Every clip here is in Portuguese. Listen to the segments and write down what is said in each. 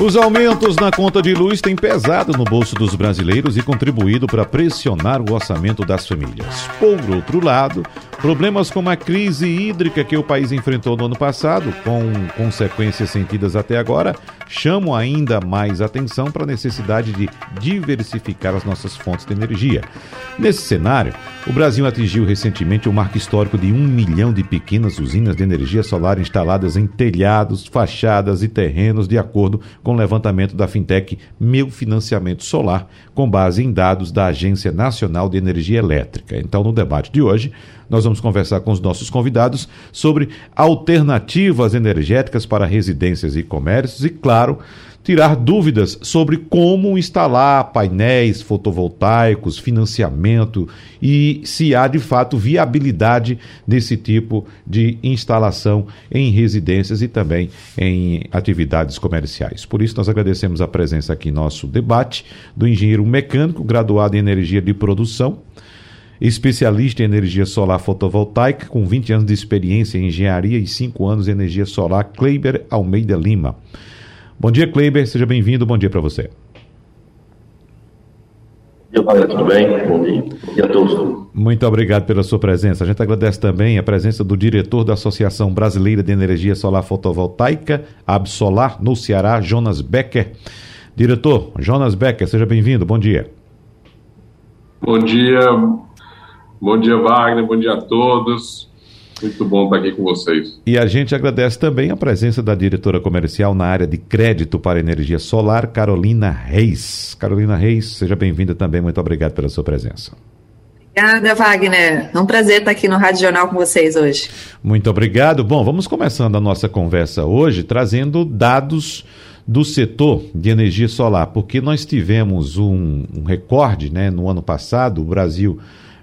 os aumentos na conta de luz têm pesado no bolso dos brasileiros e contribuído para pressionar o orçamento das famílias. Por outro lado, problemas como a crise hídrica que o país enfrentou no ano passado, com consequências sentidas até agora, chamam ainda mais atenção para a necessidade de diversificar as nossas fontes de energia. Nesse cenário, o Brasil atingiu recentemente o marco histórico de um milhão de pequenas usinas de energia solar instaladas em telhados, fachadas e terrenos, de acordo com o levantamento da fintech Meu Financiamento Solar, com base em dados da Agência Nacional de Energia Elétrica. Então, no debate de hoje, nós vamos conversar com os nossos convidados sobre alternativas energéticas para residências e comércios e, claro, tirar dúvidas sobre como instalar painéis fotovoltaicos, financiamento e se há de fato viabilidade desse tipo de instalação em residências e também em atividades comerciais. Por isso, nós agradecemos a presença aqui em nosso debate do engenheiro mecânico graduado em energia de produção especialista em energia solar fotovoltaica, com 20 anos de experiência em engenharia e 5 anos em energia solar, Kleiber Almeida Lima. Bom dia, Kleiber, seja bem-vindo, bom dia para você. Bom dia, tudo bem? Bom dia. Bom dia a todos. Muito obrigado pela sua presença. A gente agradece também a presença do diretor da Associação Brasileira de Energia Solar Fotovoltaica, Absolar, no Ceará, Jonas Becker. Diretor, Jonas Becker, seja bem-vindo, bom dia. Bom dia, Bom dia, Wagner. Bom dia a todos. Muito bom estar aqui com vocês. E a gente agradece também a presença da diretora comercial na área de crédito para energia solar, Carolina Reis. Carolina Reis, seja bem-vinda também. Muito obrigado pela sua presença. Obrigada, Wagner. É um prazer estar aqui no Rádio Jornal com vocês hoje. Muito obrigado. Bom, vamos começando a nossa conversa hoje trazendo dados do setor de energia solar, porque nós tivemos um, um recorde né, no ano passado. O Brasil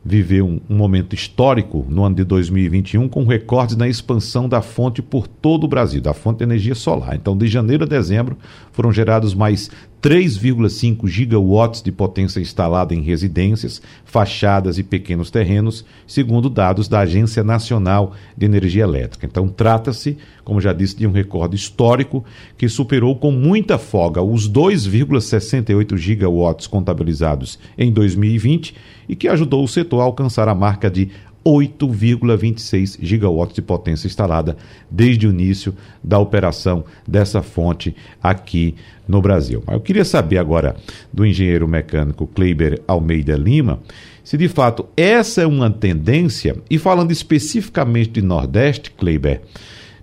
viveu um, um, momento histórico no ano de 2021 com recordes na expansão da fonte por todo o Brasil, da fonte de energia solar. Então, de janeiro a dezembro, foram gerados mais 3,5 gigawatts de potência instalada em residências, fachadas e pequenos terrenos, segundo dados da Agência Nacional de Energia Elétrica. Então, trata-se, como já disse, de um recorde histórico que superou com muita folga os 2,68 gigawatts contabilizados em 2020 e que ajudou o setor a alcançar a marca de 8,26 gigawatts de potência instalada desde o início da operação dessa fonte aqui no Brasil. Eu queria saber agora do engenheiro mecânico Kleiber Almeida Lima se de fato essa é uma tendência, e falando especificamente de Nordeste, Kleiber,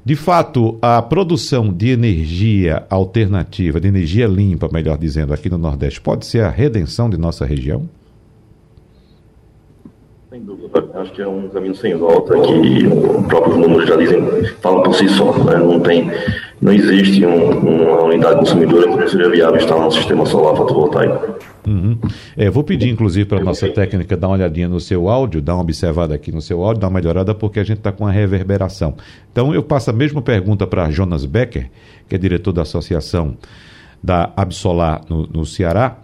de fato, a produção de energia alternativa, de energia limpa, melhor dizendo, aqui no Nordeste, pode ser a redenção de nossa região? Sem dúvida, acho que é um caminho sem volta que os próprios números já dizem, falam por si só, né? não tem, não existe um, uma unidade consumidora que não seja viável instalar um sistema solar fotovoltaico. Uhum. É, vou pedir, inclusive, para a nossa técnica dar uma olhadinha no seu áudio, dar uma observada aqui no seu áudio, dar uma melhorada, porque a gente está com a reverberação. Então, eu passo a mesma pergunta para Jonas Becker, que é diretor da Associação da Absolar no, no Ceará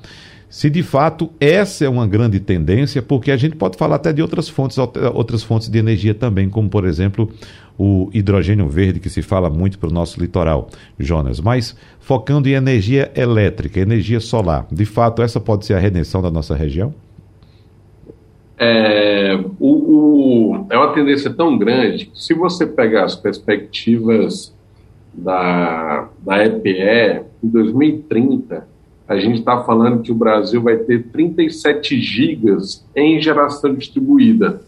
se de fato essa é uma grande tendência, porque a gente pode falar até de outras fontes, outras fontes de energia também, como por exemplo o hidrogênio verde, que se fala muito para o nosso litoral, Jonas. Mas focando em energia elétrica, energia solar, de fato essa pode ser a redenção da nossa região? É, o, o, é uma tendência tão grande que se você pegar as perspectivas da, da EPE em 2030 a gente está falando que o Brasil vai ter 37 gigas em geração distribuída.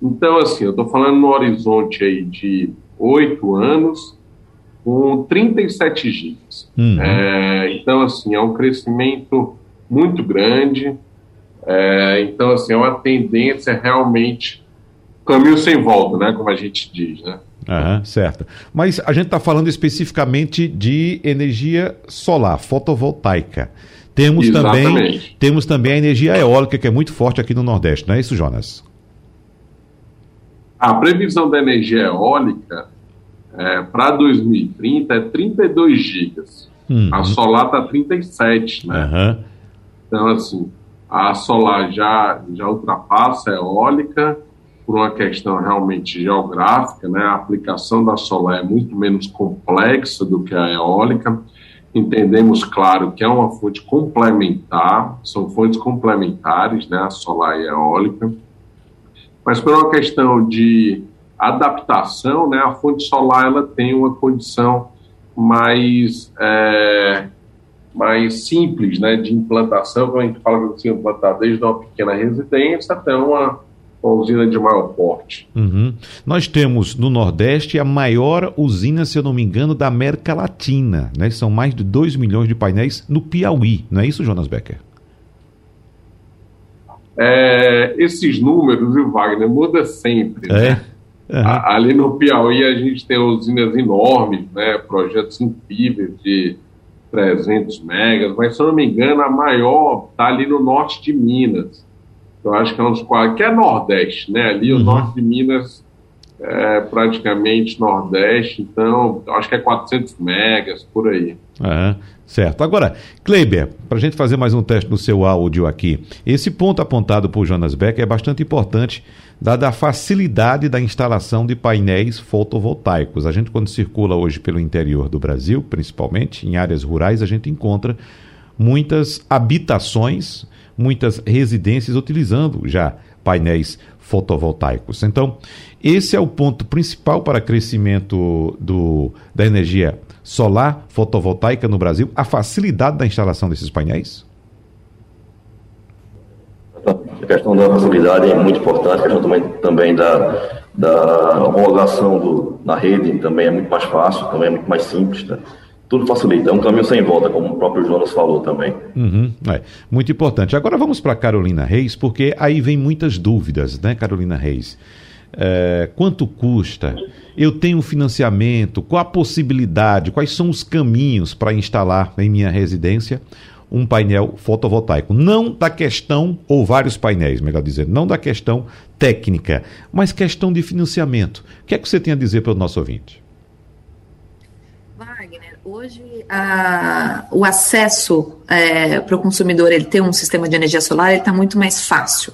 Então, assim, eu estou falando no horizonte aí de oito anos, com 37 gigas. Uhum. É, então, assim, é um crescimento muito grande. É, então, assim, é uma tendência realmente caminho sem volta, né? Como a gente diz, né? Uhum, certo. Mas a gente está falando especificamente de energia solar, fotovoltaica. Temos também, temos também a energia eólica, que é muito forte aqui no Nordeste, não é isso, Jonas? A previsão da energia eólica é, para 2030 é 32 gigas. Uhum. A solar está 37, né? Uhum. Então, assim, a solar já, já ultrapassa a eólica por uma questão realmente geográfica, né? A aplicação da solar é muito menos complexa do que a eólica. Entendemos, claro, que é uma fonte complementar, são fontes complementares, né? A solar e a eólica. Mas por uma questão de adaptação, né? A fonte solar ela tem uma condição mais é, mais simples, né, de implantação, como a gente fala que você implantar desde uma pequena residência até uma, uma usina de maior porte. Uhum. Nós temos no Nordeste a maior usina, se eu não me engano, da América Latina, né? São mais de 2 milhões de painéis no Piauí, não é isso, Jonas Becker? É, esses números, viu, Wagner, muda sempre. É. Né? Uhum. Ali no Piauí a gente tem usinas enormes, né, projetos incríveis de 300 megas, mas se eu não me engano a maior está ali no norte de Minas. Eu acho que é uns que é Nordeste, né? Ali uhum. o norte de Minas é praticamente Nordeste, então acho que é 400 megas por aí. Uhum. Certo. Agora, Kleiber, para a gente fazer mais um teste no seu áudio aqui, esse ponto apontado por Jonas Beck é bastante importante, dada a facilidade da instalação de painéis fotovoltaicos. A gente, quando circula hoje pelo interior do Brasil, principalmente em áreas rurais, a gente encontra muitas habitações, muitas residências utilizando já painéis fotovoltaicos. Então, esse é o ponto principal para crescimento do, da energia solar fotovoltaica no Brasil, a facilidade da instalação desses painéis? A questão da facilidade é muito importante, a questão também, também da, da homologação do, na rede também é muito mais fácil, também é muito mais simples. Né? Tudo facilita, é um caminho sem volta, como o próprio Jonas falou também. Uhum, é, muito importante. Agora vamos para Carolina Reis, porque aí vem muitas dúvidas, né, Carolina Reis? É, quanto custa? Eu tenho financiamento? Qual a possibilidade? Quais são os caminhos para instalar em minha residência um painel fotovoltaico? Não da questão, ou vários painéis, melhor dizer, não da questão técnica, mas questão de financiamento. O que é que você tem a dizer para o nosso ouvinte? Hoje a, o acesso é, para o consumidor ele ter um sistema de energia solar está muito mais fácil.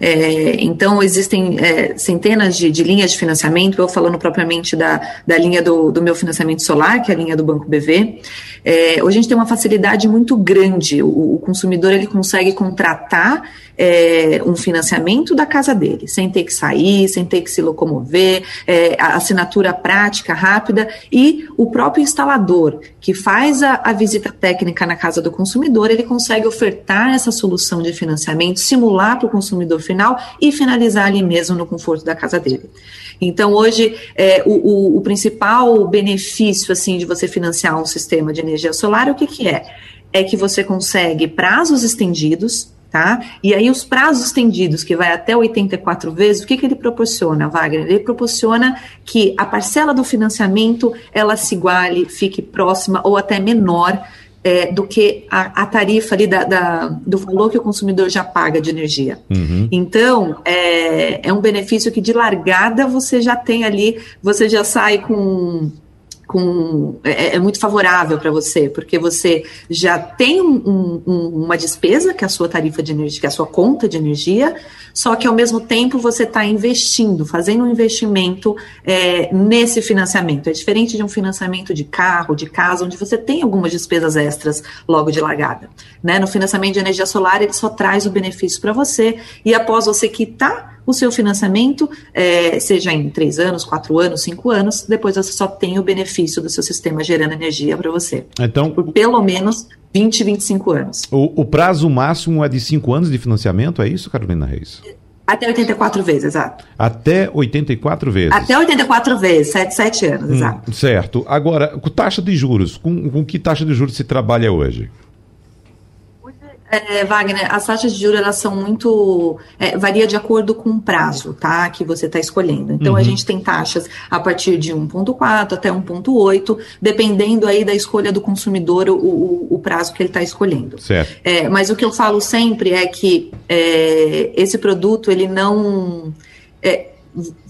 É, então, existem é, centenas de, de, linhas de financiamento, eu falando propriamente da, da linha do, do, meu financiamento solar, que é a linha do Banco BV. É, hoje a gente tem uma facilidade muito grande, o, o consumidor ele consegue contratar é, um financiamento da casa dele, sem ter que sair, sem ter que se locomover, é, a assinatura prática, rápida, e o próprio instalador que faz a, a visita técnica na casa do consumidor, ele consegue ofertar essa solução de financiamento, simular para o consumidor final e finalizar ali mesmo no conforto da casa dele. Então, hoje, é, o, o, o, principal benefício assim de você financiar um sistema de energia solar, o que, que é? É que você consegue prazos estendidos, Tá? E aí os prazos estendidos, que vai até 84 vezes, o que, que ele proporciona, Wagner? Ele proporciona que a parcela do financiamento ela se iguale, fique próxima ou até menor é, do que a, a tarifa ali da, da, do valor que o consumidor já paga de energia. Uhum. Então, é, é um benefício que de largada você já tem ali, você já sai com com, é, é muito favorável para você, porque você já tem um, um, uma despesa, que é a sua tarifa de energia, que é a sua conta de energia, só que ao mesmo tempo você está investindo, fazendo um investimento é, nesse financiamento. É diferente de um financiamento de carro, de casa, onde você tem algumas despesas extras logo de largada. Né? No financiamento de energia solar, ele só traz o benefício para você, e após você quitar o seu financiamento, é, seja em três anos, quatro anos, cinco anos, depois você só tem o benefício do seu sistema gerando energia para você. Então, por pelo menos 20, 25 anos. O, o prazo máximo é de cinco anos de financiamento, é isso, Carolina Reis? Até 84 vezes, exato. Até 84 vezes. Até 84 vezes, 7, 7 anos, hum, exato. Certo. Agora, com taxa de juros, com, com que taxa de juros se trabalha hoje? É, Wagner, as taxas de juros elas são muito é, varia de acordo com o prazo, tá? Que você está escolhendo. Então uhum. a gente tem taxas a partir de 1,4 até 1,8, dependendo aí da escolha do consumidor, o, o, o prazo que ele está escolhendo. Certo. É, mas o que eu falo sempre é que é, esse produto ele não é,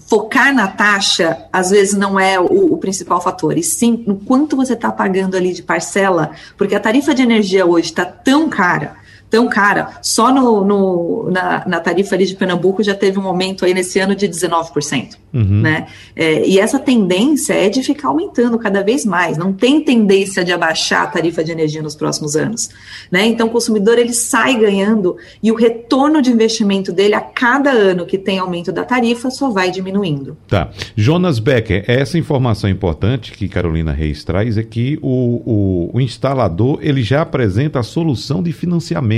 focar na taxa, às vezes, não é o, o principal fator, e sim no quanto você está pagando ali de parcela, porque a tarifa de energia hoje está tão cara tão cara. Só no, no na, na, tarifa ali de Pernambuco já teve um aumento aí nesse ano de 19%. Uhum. Né? É, e essa tendência é de ficar aumentando cada vez mais. Não tem tendência de abaixar a tarifa de energia nos próximos anos. Né? Então o consumidor ele sai ganhando e o retorno de investimento dele a cada ano que tem aumento da tarifa só vai diminuindo. Tá. Jonas Becker, essa informação importante que Carolina Reis traz é que o, o, o instalador ele já apresenta a solução de financiamento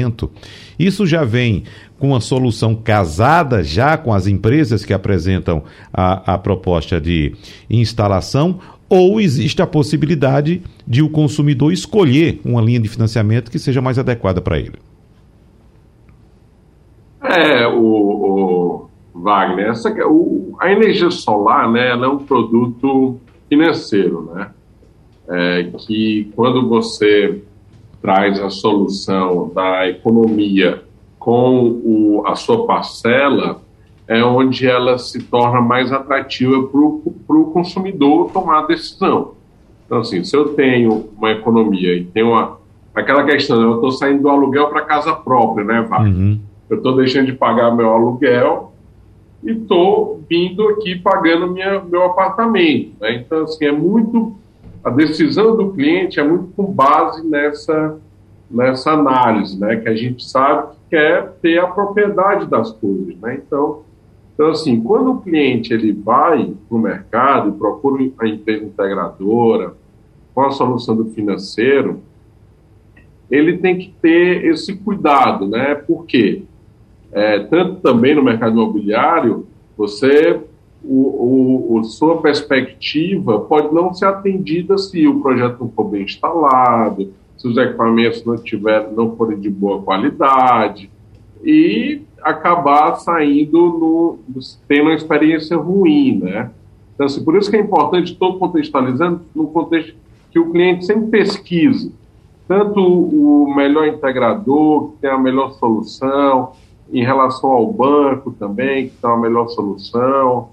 isso já vem com a solução casada já com as empresas que apresentam a, a proposta de instalação ou existe a possibilidade de o consumidor escolher uma linha de financiamento que seja mais adequada para ele? É, o, o Wagner, essa, o, a energia solar né, ela é um produto financeiro, né? É, que quando você traz a solução da economia com o, a sua parcela, é onde ela se torna mais atrativa para o consumidor tomar a decisão. Então, assim, se eu tenho uma economia e tenho uma, aquela questão, eu estou saindo do aluguel para casa própria, né, Wagner? Uhum. Eu estou deixando de pagar meu aluguel e estou vindo aqui pagando minha, meu apartamento. Né? Então, assim, é muito a decisão do cliente é muito com base nessa, nessa análise, né? Que a gente sabe que quer ter a propriedade das coisas, né? Então, então assim, quando o cliente ele vai para o mercado e procura a empresa integradora com a solução do financeiro, ele tem que ter esse cuidado, né? Porque é, tanto também no mercado imobiliário, você o, o, sua perspectiva pode não ser atendida se o projeto não for bem instalado, se os equipamentos não, tiver, não forem de boa qualidade, e acabar saindo no, tendo uma experiência ruim, né? Então, assim, por isso que é importante, estou contextualizando, no contexto que o cliente sempre pesquise tanto o melhor integrador, que tem a melhor solução, em relação ao banco também, que tem a melhor solução,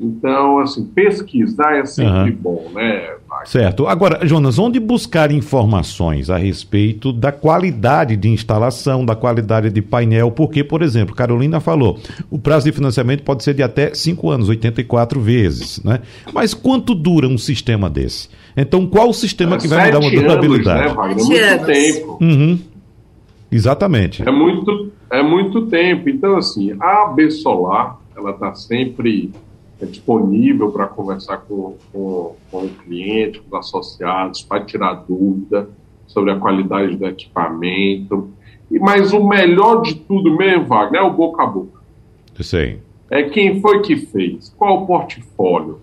então, assim, pesquisar é sempre uhum. bom, né? Certo. Agora, Jonas, onde buscar informações a respeito da qualidade de instalação, da qualidade de painel? Porque, por exemplo, Carolina falou, o prazo de financiamento pode ser de até 5 anos, 84 vezes, né? Mas quanto dura um sistema desse? Então, qual o sistema é, que vai me dar uma durabilidade? Anos, né, Wagner? É muito tempo. Uhum. Exatamente. É muito, é muito tempo. Então, assim, a AB Solar, ela está sempre é disponível para conversar com, com, com, o cliente, com os associados, para tirar dúvida sobre a qualidade do equipamento. E, mas o melhor de tudo mesmo, Wagner, é o boca a boca. Sei. É quem foi que fez, qual o portfólio,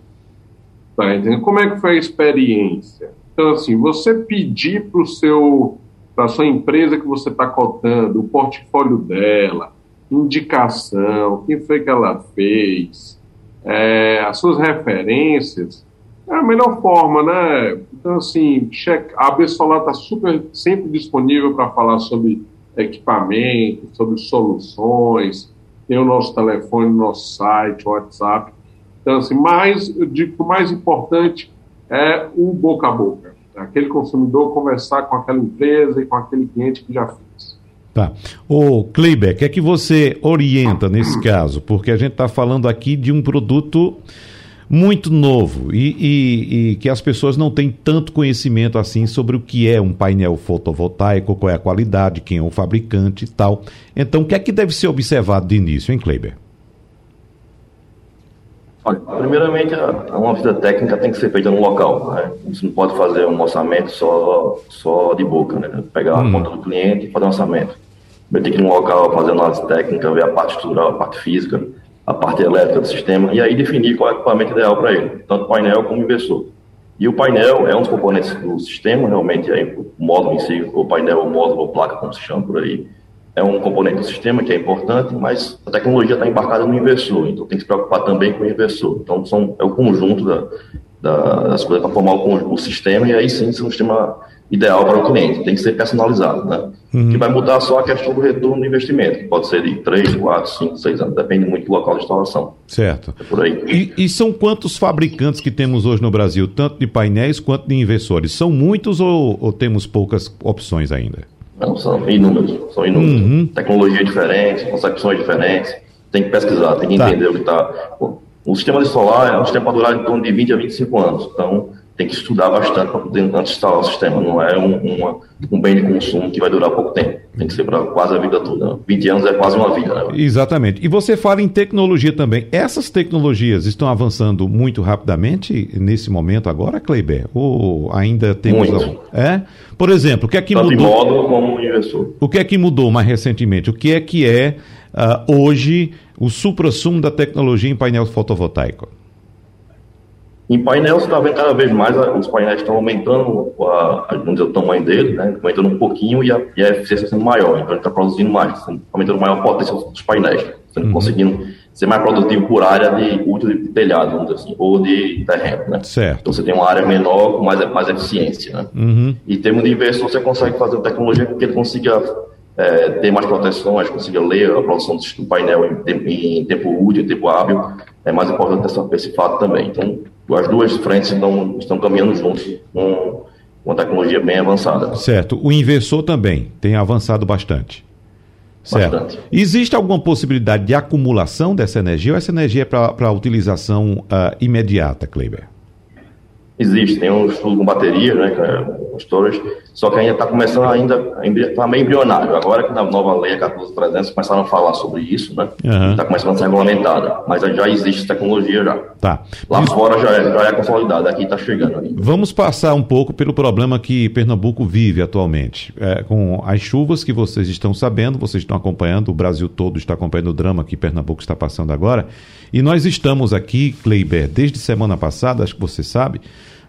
tá entendendo? Como é que foi a experiência? Então, assim, você pedir para o seu para a sua empresa que você está cotando, o portfólio dela, indicação, quem foi que ela fez, é, as suas referências, é a melhor forma, né? Então, assim, check, a AB Solar está super, sempre disponível para falar sobre equipamento, sobre soluções, tem o nosso telefone, nosso site, WhatsApp. Então, assim, mais, eu digo o mais importante é o boca a boca. Aquele consumidor conversar com aquela empresa e com aquele cliente que já fez. Tá. O Kleiber, o que é que você orienta nesse caso? Porque a gente está falando aqui de um produto muito novo e, e, e, que as pessoas não têm tanto conhecimento assim sobre o que é um painel fotovoltaico, qual é a qualidade, quem é o fabricante e tal. Então, o que é que deve ser observado de início, hein, Kleiber? Olha, primeiramente, uma visita técnica tem que ser feita no local. Né? Você não pode fazer um orçamento só, só de boca, né? Pegar hum. a conta do cliente e fazer um orçamento. Vai ter que ir num local fazer análise técnica, ver a parte estrutural, a parte física, a parte elétrica do sistema e aí definir qual é o equipamento ideal para ele, tanto painel como inversor. E o painel é um dos componentes do sistema, realmente é o módulo em si, o painel, o módulo, ou placa, como se chama por aí, é um componente do sistema que é importante, mas a tecnologia está embarcada no inversor, então tem que se preocupar também com o inversor. Então são, é o conjunto da, da, das coisas para formar o, o, sistema e aí sim ser um sistema ideal para o cliente, tem que ser personalizado, né? Uhum. Que vai mudar só a questão do retorno do investimento, que pode ser de 3, 4, 5, 6 anos, depende muito do local de instalação. Certo. É por aí. E, e, são quantos fabricantes que temos hoje no Brasil, tanto de painéis quanto de inversores? São muitos ou, ou temos poucas opções ainda? Não, são inúmeros, são inúmeros. Uhum. Tecnologia diferente, concepções diferentes, tem que pesquisar, tem que tá. entender o que está... O sistema de solar é um sistema para durar em torno de 20 a 25 anos, então tem que estudar bastante para poder antes instalar o sistema. Não é um, uma, um bem de consumo que vai durar pouco tempo. Tem que ser para quase a vida toda. Né? 20 anos é quase uma vida. Né? Exatamente. E você fala em tecnologia também. Essas tecnologias estão avançando muito rapidamente nesse momento agora, Kleiber? Ou ainda temos... Muito. É? Por exemplo, o que é que Tanto mudou... módulo como inversor. O que é que mudou mais recentemente? O que é que é uh, hoje o supra-sumo da tecnologia em painel fotovoltaico? Em painel, você está vendo cada vez mais, os painéis estão aumentando a, a, dizer, o tamanho dele, né? aumentando um pouquinho e a, e a eficiência sendo maior. Então, ele está produzindo mais, aumentando maior potência dos painéis, uhum. conseguindo ser mais produtivo por área de útil de telhado, vamos dizer assim, ou de terreno, né? Certo. Então, você tem uma área menor com mais, mais eficiência, né? Uhum. E em termos de inversor, você consegue fazer tecnologia que ele consiga é, ter mais proteções, consiga ler a produção do painel em, em tempo útil, em tempo hábil, é mais importante essa, esse fato também. Então, as duas frentes estão, estão caminhando juntos com uma tecnologia bem avançada. Certo. O inversor também tem avançado bastante. Certo. Bastante. Existe alguma possibilidade de acumulação dessa energia ou essa energia é para utilização uh, imediata, Kleber? Existe, tem um estudo com bateria, né, com storage, só que ainda está começando ainda, está meio embrionário. Agora que na nova lei 14300 começaram a falar sobre isso, né, está uhum. começando a ser regulamentada, mas já existe tecnologia já. Tá. Lá isso... fora já é, já é consolidada, aqui está chegando. Aí. Vamos passar um pouco pelo problema que Pernambuco vive atualmente, é, com as chuvas que vocês estão sabendo, vocês estão acompanhando, o Brasil todo está acompanhando o drama que Pernambuco está passando agora, e nós estamos aqui, Kleiber, desde semana passada, acho que você sabe,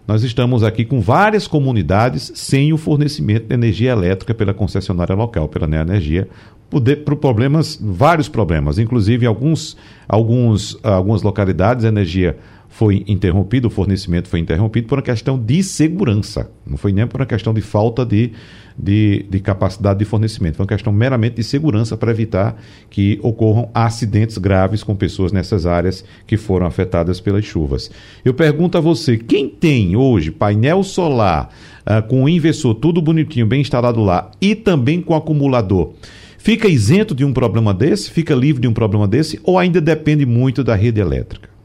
nós estamos aqui com várias comunidades sem o fornecimento de energia elétrica pela concessionária local, pela Neoenergia, por, problemas, vários problemas, inclusive alguns, alguns, algumas localidades a energia foi interrompido, o fornecimento foi interrompido por uma questão de segurança, não foi nem por uma questão de falta de, de, de capacidade de fornecimento, foi uma questão meramente de segurança para evitar que ocorram acidentes graves com pessoas nessas áreas que foram afetadas pelas chuvas. Eu pergunto a você, quem tem hoje painel solar uh, com o inversor tudo bonitinho, bem instalado lá e também com acumulador, fica isento de um problema desse? Fica livre de um problema desse? Ou ainda depende muito da rede elétrica?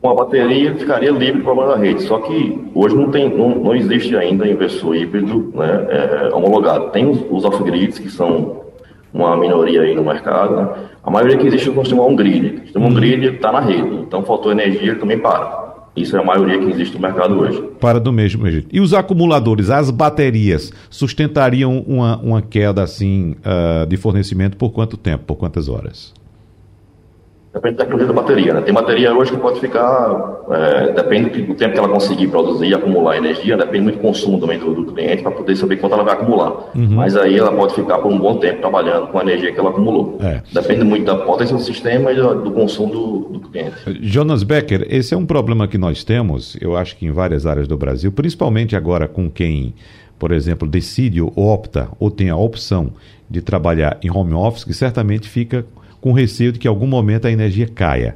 Com a bateria ficaria livre do problema da rede. Só que hoje não, tem, não, não existe ainda inversor híbrido né, é, homologado. Tem os, os off-grids, que são uma minoria aí no mercado. Né? A maioria que existe é o um grid. O um grid está na rede, então faltou energia, também para. Isso é a maioria que existe no mercado hoje. Para do mesmo jeito. E os acumuladores, as baterias, sustentariam uma, uma queda assim uh, de fornecimento por quanto tempo, por quantas horas? Depende da tecnologia da bateria, né? Tem bateria hoje que pode ficar, é, depende do tempo que ela conseguir produzir e acumular energia, depende muito do consumo também do, do cliente para poder saber quanto ela vai acumular. Uhum. Mas aí ela pode ficar por um bom tempo trabalhando com a energia que ela acumulou. É. Depende muito da potência do sistema e do, do consumo do, do, cliente. Jonas Becker, esse é um problema que nós temos, eu acho que em várias áreas do Brasil, principalmente agora com quem, por exemplo, decide ou opta ou tem a opção de trabalhar em home office, que certamente fica com receio de que em algum momento a energia caia.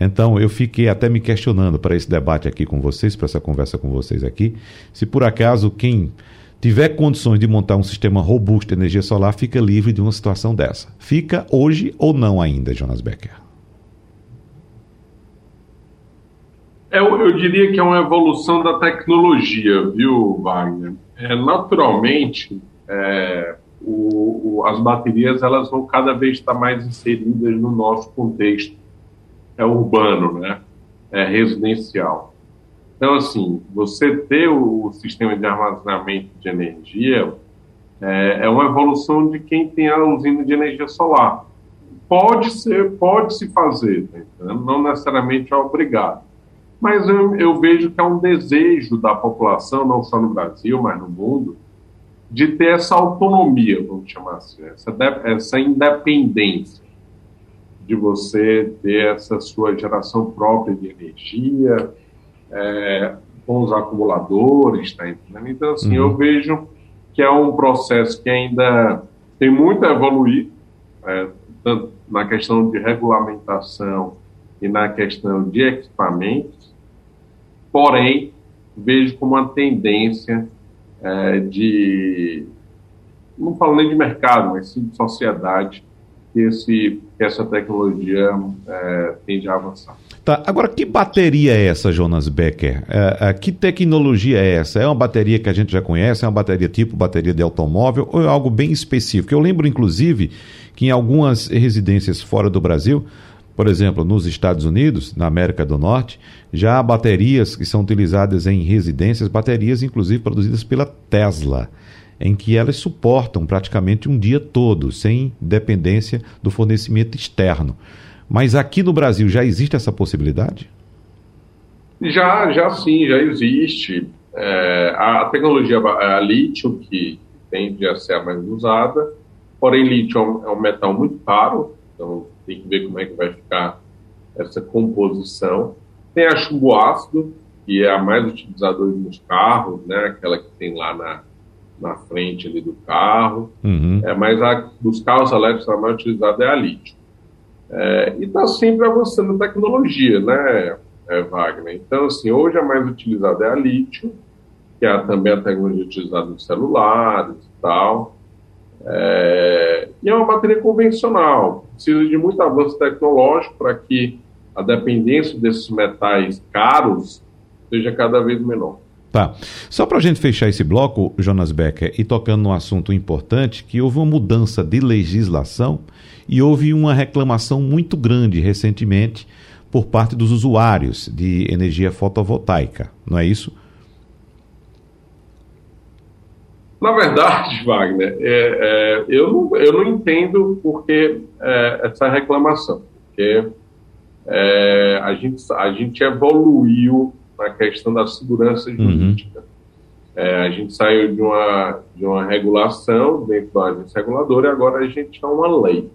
Então eu fiquei até me questionando para esse debate aqui com vocês, para essa conversa com vocês aqui, se por acaso quem tiver condições de montar um sistema robusto de energia solar fica livre de uma situação dessa. Fica hoje ou não ainda, Jonas Becker? Eu, eu diria que é uma evolução da tecnologia, viu, Wagner? É, naturalmente, é, o, o, as baterias elas vão cada vez estar mais inseridas no nosso contexto é urbano, né? É residencial. Então, assim, você ter o, sistema de armazenamento de energia é, é, uma evolução de quem tem a usina de energia solar. Pode ser, pode se fazer, tá não necessariamente é obrigado. Mas eu, eu vejo que é um desejo da população, não só no Brasil, mas no mundo, de ter essa autonomia, vamos chamar assim, essa, essa independência de você ter essa sua geração própria de energia, é, com os acumuladores, tá entendendo? Então, assim, uhum. eu vejo que é um processo que ainda tem muito a evoluir, é, tanto na questão de regulamentação e na questão de equipamentos, porém, vejo como uma tendência é, de, não falo nem de mercado, mas sim de sociedade, que, esse, que essa tecnologia é, tende a avançar. Tá, agora que bateria é essa, Jonas Becker? É, é, que tecnologia é essa? É uma bateria que a gente já conhece? É uma bateria tipo bateria de automóvel ou é algo bem específico? Eu lembro, inclusive, que em algumas residências fora do Brasil, por exemplo, nos Estados Unidos, na América do Norte, já há baterias que são utilizadas em residências, baterias inclusive produzidas pela Tesla, em que elas suportam praticamente um dia todo, sem dependência do fornecimento externo. Mas aqui no Brasil já existe essa possibilidade? Já, já sim, já existe. É, a, tecnologia a lítio, que tende a ser a mais usada, porém lítio é um, é um metal muito caro, então tem que ver como é que vai ficar essa composição. Tem a chumbo ácido, que é a mais utilizada nos carros, né? aquela que tem lá na, na frente ali do carro. Uhum. É, mas a dos carros elétricos, a mais utilizada é a lítio. É, e está sempre avançando a tecnologia, né, é, Wagner? Então, assim, hoje a mais utilizada é a lítio, que é também a tecnologia utilizada nos celulares e tal. É, e é uma bateria convencional, precisa de muito avanço tecnológico para que a dependência desses metais caros seja cada vez menor. Tá. Só para a gente fechar esse bloco, Jonas Becker, e tocando num assunto importante, que houve uma mudança de legislação e houve uma reclamação muito grande recentemente por parte dos usuários de energia fotovoltaica, não é isso? Na verdade, Wagner, é, é, eu, não, eu não entendo por que é, essa reclamação, porque é, a, gente, a gente evoluiu na questão da segurança uhum. jurídica. Uhum. A gente saiu de uma, de uma regulação dentro da agência reguladora e agora a gente é uma lei.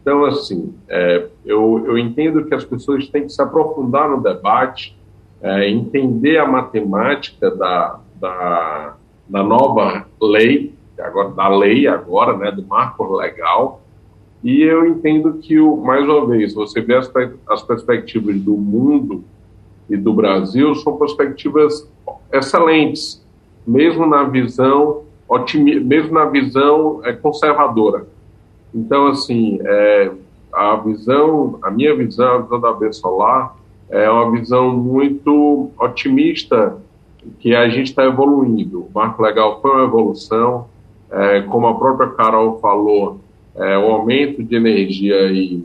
Então, assim, é, eu, eu entendo que as pessoas têm que se aprofundar no debate, é, entender a matemática da, da, da, nova lei, agora, da lei agora, né, do marco legal, e eu entendo que, o, mais uma vez, você vê as, as perspectivas do mundo e do Brasil são perspectivas excelentes, mesmo na visão, mesmo na visão é, conservadora. Então, assim, é, a visão, a minha visão, a visão da B Solar, é uma visão muito otimista que a gente está evoluindo. O marco legal foi uma evolução, é, como a própria Carol falou, é, o aumento de energia aí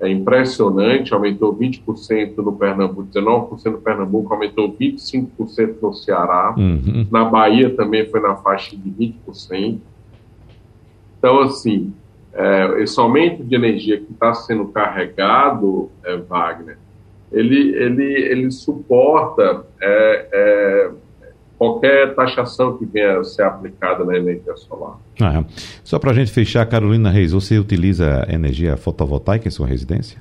é impressionante, aumentou 20% no Pernambuco, 19% no Pernambuco, aumentou 25% no Ceará. Uhum. Na Bahia também foi na faixa de 20%. Então, assim, é, esse aumento de energia que está sendo carregado, é, Wagner, ele, ele, ele suporta é, é, qualquer taxação que venha a ser aplicada na energia solar. Ah, só para a gente fechar, Carolina Reis, você utiliza energia fotovoltaica em sua residência?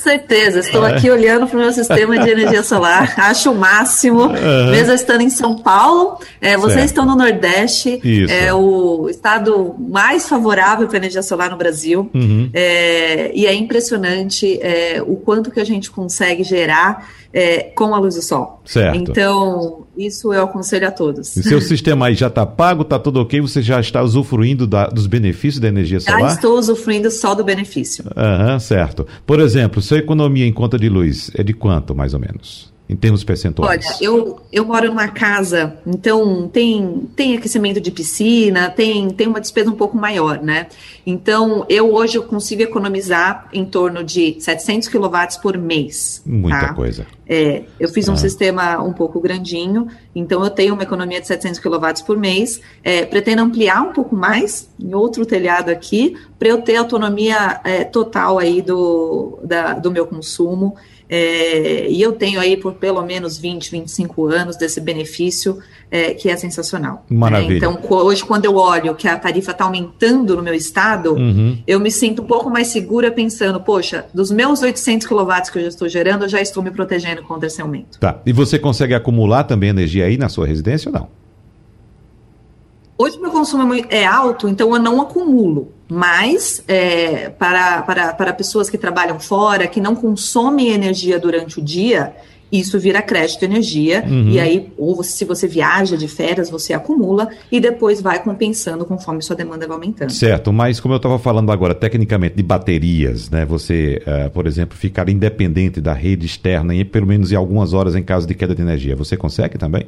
Certeza, estou é. aqui olhando para o meu sistema de energia solar, acho o máximo, uhum. mesmo estando em São Paulo, é, vocês certo. estão no Nordeste, Isso. é o estado mais favorável para energia solar no Brasil, uhum. é, e é impressionante é, o quanto que a gente consegue gerar é, com a luz do sol. Certo. Então, isso eu aconselho a todos. E seu sistema aí já está pago, está tudo ok? Você já está usufruindo da, dos benefícios da energia solar? Já estou usufruindo só do benefício. Aham, certo. Por exemplo, sua economia em conta de luz é de quanto, mais ou menos? Em termos percentuais? Olha, eu, eu moro numa casa, então tem, tem aquecimento de piscina, tem, tem uma despesa um pouco maior, né? Então, eu hoje eu consigo economizar em torno de 700 kW por mês. Muita tá? coisa. É, eu fiz ah. um sistema um pouco grandinho, então eu tenho uma economia de 700 kW por mês. É, pretendo ampliar um pouco mais em outro telhado aqui, para eu ter autonomia é, total aí do, da, do meu consumo. É, e eu tenho aí por pelo menos 20, 25 anos desse benefício é, que é sensacional. Né? Maravilha. Então, hoje, quando eu olho que a tarifa está aumentando no meu estado, uhum. eu me sinto um pouco mais segura pensando, poxa, dos meus 800 kW que eu já estou gerando, eu já estou me protegendo contra esse aumento. Tá. E você consegue acumular também energia aí na sua residência ou não? Hoje meu consumo é alto, então eu não acumulo. Mas é, para, para, para pessoas que trabalham fora, que não consomem energia durante o dia, isso vira crédito energia. Uhum. E aí, ou se você viaja de férias, você acumula e depois vai compensando conforme sua demanda vai aumentando. Certo, mas como eu estava falando agora, tecnicamente, de baterias, né? Você, uh, por exemplo, ficar independente da rede externa, em, pelo menos em algumas horas em caso de queda de energia, você consegue também?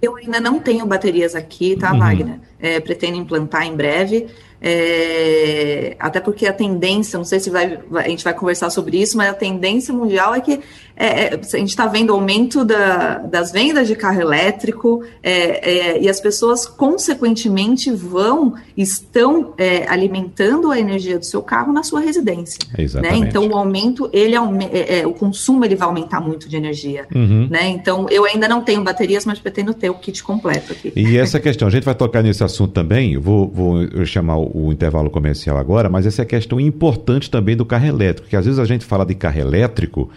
Eu ainda não tenho baterias aqui, tá, uhum. Wagner? É, pretendo implantar em breve. É, até porque a tendência, não sei se vai, a gente vai conversar sobre isso, mas a tendência mundial é que é, é, a gente está vendo aumento da, das vendas de carro elétrico é, é, e as pessoas, consequentemente, vão, estão é, alimentando a energia do seu carro na sua residência. Né? Exatamente. Né? Então, o aumento, ele o consumo, ele vai aumentar muito de energia. Uhum. Né? Então, eu ainda não tenho baterias, mas pretendo ter o kit completo aqui. E essa questão, a gente vai tocar nesse assunto também, vou, vou chamar o intervalo comercial agora, mas essa é a questão importante também do carro elétrico, que às vezes a gente fala de carro elétrico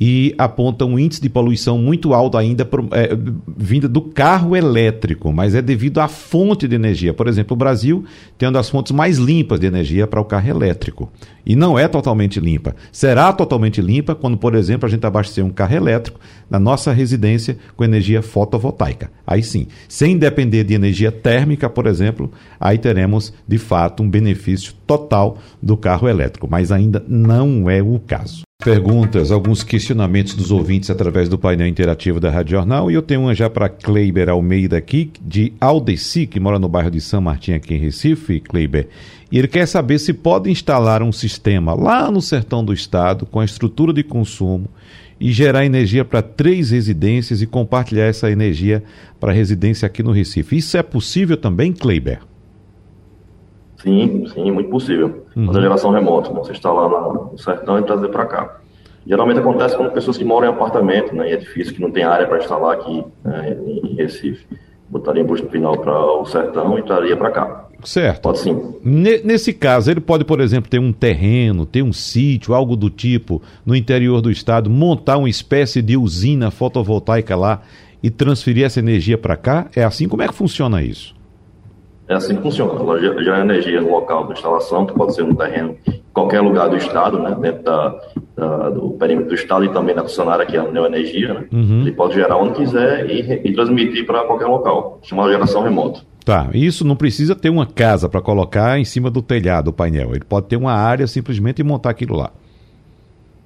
e aponta um índice de poluição muito alto ainda é, vinda do carro elétrico, mas é devido à fonte de energia. Por exemplo, o Brasil tem uma das fontes mais limpas de energia para o carro elétrico. E não é totalmente limpa. Será totalmente limpa quando, por exemplo, a gente abastecer um carro elétrico na nossa residência com energia fotovoltaica. Aí sim, sem depender de energia térmica, por exemplo, aí teremos de fato um benefício total do carro elétrico, mas ainda não é o caso. Perguntas, alguns questionamentos dos ouvintes através do painel interativo da Rádio Jornal. E eu tenho uma já para Kleiber Almeida aqui, de Aldeci, que mora no bairro de São Martim, aqui em Recife, Kleiber. E ele quer saber se pode instalar um sistema lá no sertão do estado, com a estrutura de consumo, e gerar energia para três residências e compartilhar essa energia para residência aqui no Recife. Isso é possível também, Kleiber? Sim, sim, muito possível. Uhum. Fazer geração remota, você instalar no sertão e trazer para cá. Geralmente acontece com pessoas que moram em apartamento, né, em edifício que não tem área para instalar aqui né, em Recife. Botaria imposto final para o sertão e traria para cá. Certo. Pode sim. Nesse caso, ele pode, por exemplo, ter um terreno, ter um sítio, algo do tipo, no interior do estado, montar uma espécie de usina fotovoltaica lá e transferir essa energia para cá? É assim? Como é que funciona isso? É assim que funciona. Ela gera energia no local da instalação, que pode ser no terreno, em qualquer lugar do estado, né, dentro da, da, do perímetro do estado e também da funcionária, que é a Neoenergia. Né? Uhum. Ele pode gerar onde quiser e, e transmitir para qualquer local, chamada geração remota. Tá, isso não precisa ter uma casa para colocar em cima do telhado o painel. Ele pode ter uma área simplesmente e montar aquilo lá.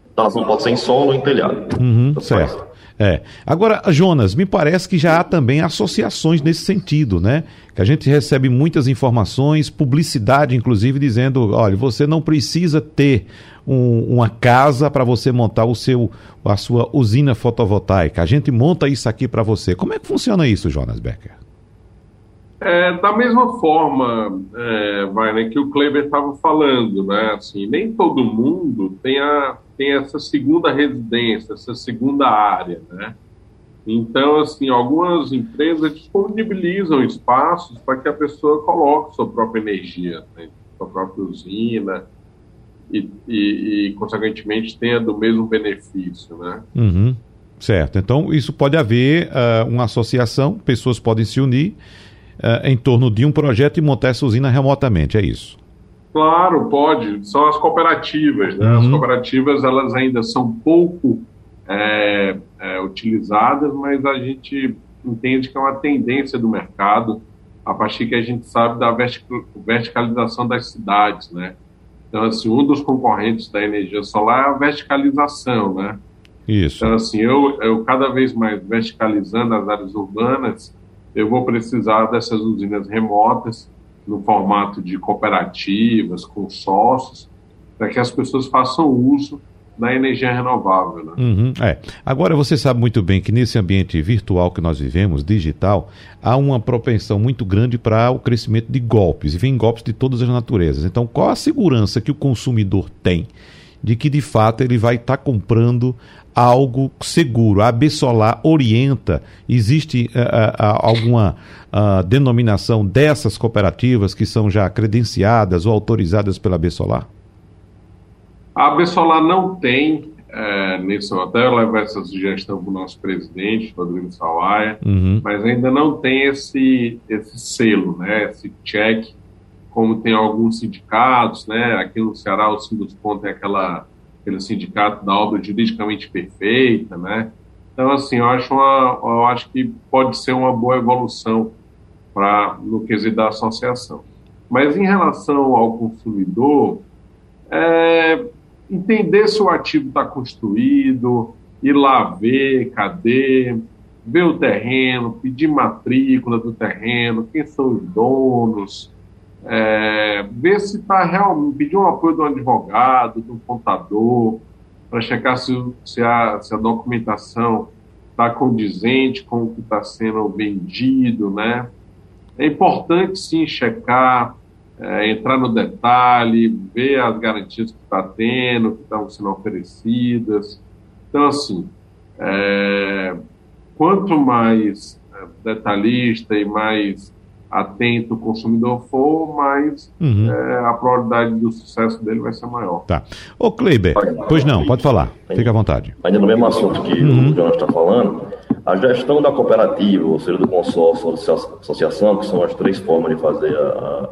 A instalação pode ser em solo ou em telhado. Uhum, certo. É. Agora, Jonas, me parece que já há também associações nesse sentido, né? Que a gente recebe muitas informações, publicidade, inclusive, dizendo: olha, você não precisa ter um, uma casa para você montar o seu, a sua usina fotovoltaica. A gente monta isso aqui para você. Como é que funciona isso, Jonas Becker? É, da mesma forma, é, né, que o Kleber estava falando, né? Assim, nem todo mundo tem a tem essa segunda residência, essa segunda área, né? Então, assim, algumas empresas disponibilizam espaços para que a pessoa coloque sua própria energia, né? sua própria usina e, e, e, consequentemente, tenha do mesmo benefício, né? Uhum. Certo. Então, isso pode haver uh, uma associação, pessoas podem se unir uh, em torno de um projeto e montar essa usina remotamente, é isso? Claro, pode. São as cooperativas. Né? Uhum. As cooperativas elas ainda são pouco é, é, utilizadas, mas a gente entende que é uma tendência do mercado a partir que a gente sabe da verticalização das cidades, né? Então, assim, um dos concorrentes da energia solar é a verticalização, né? Isso. Então, assim, eu, eu cada vez mais verticalizando as áreas urbanas, eu vou precisar dessas usinas remotas no formato de cooperativas, consórcios, para que as pessoas façam uso da energia renovável. Né? Uhum, é. Agora, você sabe muito bem que nesse ambiente virtual que nós vivemos, digital, há uma propensão muito grande para o crescimento de golpes, e vem golpes de todas as naturezas. Então, qual a segurança que o consumidor tem de que de fato ele vai estar tá comprando algo seguro. A AB Solar orienta. Existe uh, uh, alguma uh, denominação dessas cooperativas que são já credenciadas ou autorizadas pela AB Solar? A AB Solar não tem é, nesse até levar essa sugestão para o nosso presidente, Rodrigo Salaia, uhum. mas ainda não tem esse, esse selo, né, esse check, como tem alguns sindicatos, né, aqui no Ceará o Sinduscom tem aquela, aquele sindicato da obra juridicamente perfeita, né, então assim, eu acho, uma, eu acho que pode ser uma boa evolução para no quesito da associação. Mas em relação ao consumidor, é, entender se o ativo está construído, ir lá ver, cadê, ver o terreno, pedir matrícula do terreno, quem são os donos, é, ver se está realmente, pedir um apoio do advogado, do contador, para checar se, se, a, se a documentação está condizente com o que está sendo vendido, né? É importante sim checar é, entrar no detalhe, ver as garantias que está tendo, que estão sendo oferecidas. Então, assim, é, quanto mais é, detalhista e mais atento o consumidor for, mais uhum. é, a probabilidade do sucesso dele vai ser maior. Tá. Ô, Kleiber, pois não, pode falar, fica à vontade. Ainda no mesmo assunto que uhum. o Jonas está falando, a gestão da cooperativa, ou seja, do consórcio, associação, que são as três formas de fazer a,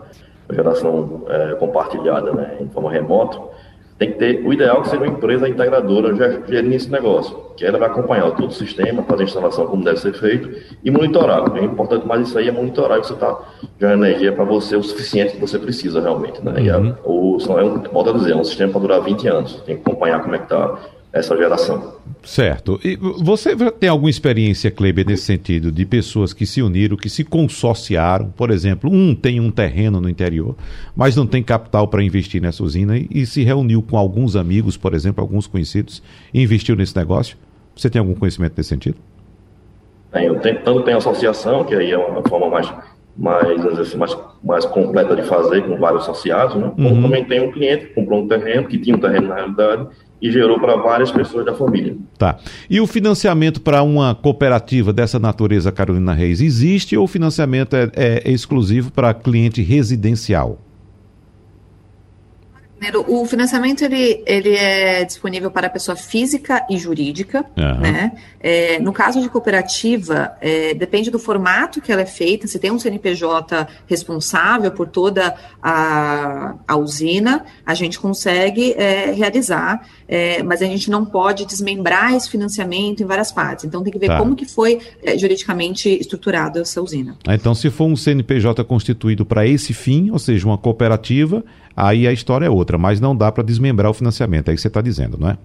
geração é, compartilhada né, em forma remota, tem que ter, o ideal é que seja uma empresa integradora gerindo esse negócio, que ela vai acompanhar todo o sistema, fazer a instalação como deve ser feito e monitorar. É importante mais isso aí é monitorar e você está gerando energia para você o suficiente que você precisa realmente. Né? Uhum. E a, o, é um, volto a dizer, é um sistema para durar 20 anos, tem que acompanhar como é que está essa geração. Certo. E você tem alguma experiência, Kleber, nesse sentido, de pessoas que se uniram, que se consorciaram? Por exemplo, um tem um terreno no interior, mas não tem capital para investir nessa usina e, e, se reuniu com alguns amigos, por exemplo, alguns conhecidos, e investiu nesse negócio? Você tem algum conhecimento nesse sentido? Tenho. Tem, tanto tem associação, que aí é uma forma mais, mais, assim, mais, mais completa de fazer, com vários associados, né? Como uhum. também tem um cliente que comprou um terreno, que tinha um terreno na realidade, e gerou para várias pessoas da família. Tá. E o financiamento para uma cooperativa dessa natureza, Carolina Reis, existe ou o financiamento é, é exclusivo para cliente residencial? O financiamento ele, ele é disponível para pessoa física e jurídica, uhum. né? É, no caso de cooperativa, é, depende do formato que ela é feita. Se tem um CNPJ responsável por toda a, a usina, a gente consegue é, realizar, é, mas a gente não pode desmembrar esse financiamento em várias partes. Então tem que ver tá. como que foi é, juridicamente estruturada essa usina. Ah, então, se for um CNPJ constituído para esse fim, ou seja, uma cooperativa, aí a história é outra, mas não dá para desmembrar o financiamento, é isso que você está dizendo, não é?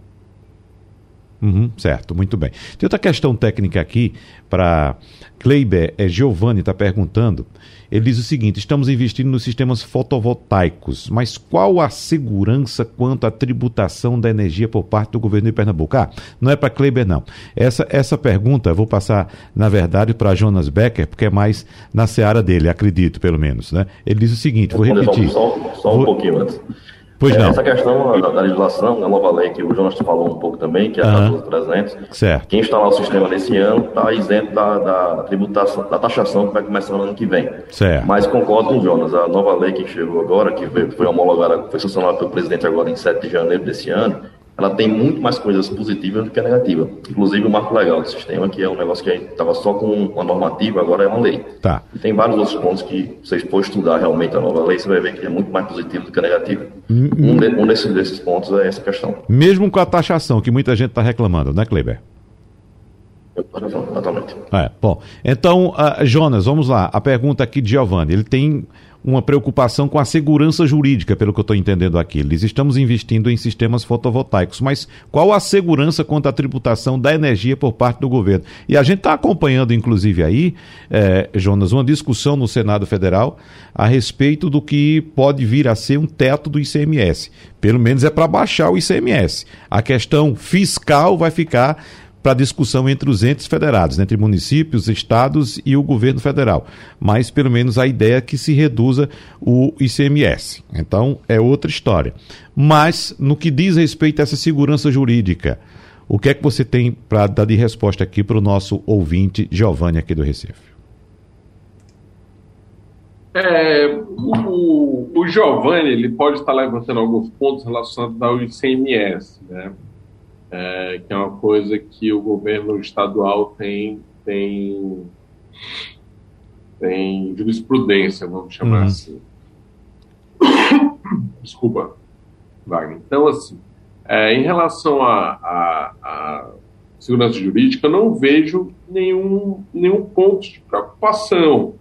Uhum, certo, muito bem. Tem outra questão técnica aqui para Kleiber é, Giovanni está perguntando. Ele diz o seguinte: estamos investindo nos sistemas fotovoltaicos, mas qual a segurança quanto à tributação da energia por parte do governo de Pernambuco? Ah, não é para Kleiber, não. Essa, essa pergunta eu vou passar, na verdade, para Jonas Becker, porque é mais na seara dele, acredito, pelo menos. Né? Ele diz o seguinte: vou repetir. Só, só um vou... pouquinho antes. Pois é, não. Essa questão da, da, legislação, da nova lei que o Jonas falou um pouco também, que é a uhum. 300, certo. quem instalar o sistema desse ano está isento da, da, tributação, da taxação que vai começar no ano que vem. Certo. Mas concordo com o Jonas, a nova lei que chegou agora, que foi homologada, foi sancionada pelo presidente agora em 7 de janeiro desse ano, ela tem muito mais coisas positivas do que negativas. Inclusive o marco legal do sistema, que é um negócio que estava só com uma normativa, agora é uma lei. Tá. E tem vários outros pontos que vocês for estudar realmente a nova lei, você vai ver que é muito mais positivo do que negativo. Hum, um, de, um desses, desses pontos é essa questão. Mesmo com a taxação, que muita gente está reclamando, né, Kleber? Exatamente. É, bom, então, uh, Jonas, vamos lá. A pergunta aqui de Giovanni. Ele tem uma preocupação com a segurança jurídica, pelo que eu estou entendendo aqui. Eles estamos investindo em sistemas fotovoltaicos, mas qual a segurança quanto à tributação da energia por parte do governo? E a gente está acompanhando, inclusive, aí, é, Jonas, uma discussão no Senado Federal a respeito do que pode vir a ser um teto do ICMS. Pelo menos é para baixar o ICMS. A questão fiscal vai ficar para discussão entre os entes federados, entre municípios, estados e o governo federal. Mas pelo menos a ideia é que se reduza o ICMS. Então é outra história. Mas no que diz respeito a essa segurança jurídica, o que é que você tem para dar de resposta aqui para o nosso ouvinte Giovanni aqui do Recife? É, o, o Giovanni ele pode estar levantando alguns pontos relacionados ao ICMS, né? É, que é uma coisa que o governo estadual tem tem tem jurisprudência, vamos chamar uhum. assim. Desculpa, Wagner. Então, assim, é, em relação à segurança jurídica, eu não vejo nenhum, nenhum ponto de preocupação.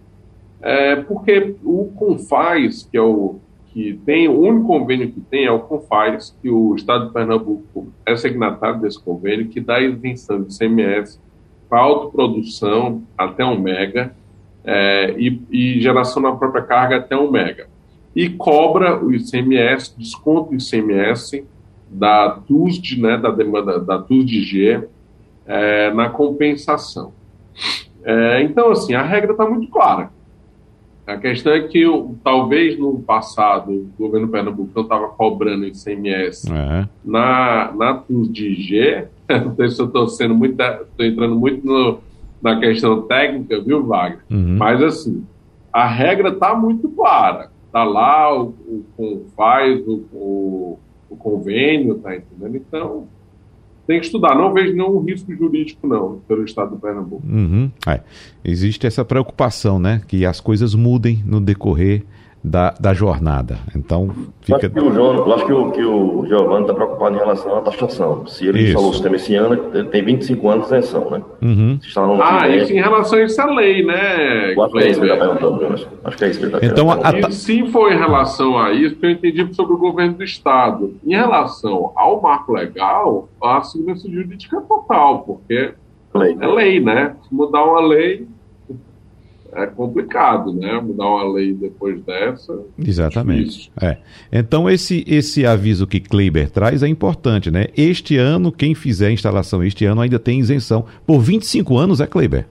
É, porque o CONFAS, que é o que tem, o único convênio que tem é o CONFAS, que o Estado de Pernambuco é signatário desse convênio, que dá isenção de CMS para autoprodução até um mega é, e, e, geração na própria carga até um mega. E cobra o ICMS, desconto o ICMS da TUSD, né, da demanda da TUSD-G, é, na compensação. É, então, assim, a regra está muito clara. A questão é que talvez no passado o governo pernambucano estava cobrando ICMS é. na, na TUSD-G. Não sei se eu estou sendo muito. Estou entrando muito no, na questão técnica, viu, Wagner? Uhum. Mas assim, a regra está muito clara. Está lá o, o, faz o, o o convênio, tá entendendo? Então, tem que estudar. Não vejo nenhum risco jurídico, não, pelo Estado do Pernambuco. Uhum. É. Existe essa preocupação, né? Que as coisas mudem no decorrer da, da jornada. Então, fica. Acho que o, João, acho que o, que o Giovanni está preocupado em relação à taxação. Se ele instalou o sistema esse ano, ele tem 25 anos de isenção, né? Uhum. ah, isso em relação a isso é lei, né? Acho que é isso que ele está perguntando, Acho que é isso que ele está então, perguntando. se for em relação a isso, que eu entendi sobre o governo do Estado. Em relação ao marco legal, a segurança jurídica é total, porque lei. é lei, né? Se mudar uma lei, é complicado, né? Mudar uma lei depois dessa. Exatamente. É. Então, esse, esse aviso que Kleiber traz é importante, né? Este ano, quem fizer a instalação este ano ainda tem isenção. Por 25 anos, é Kleiber?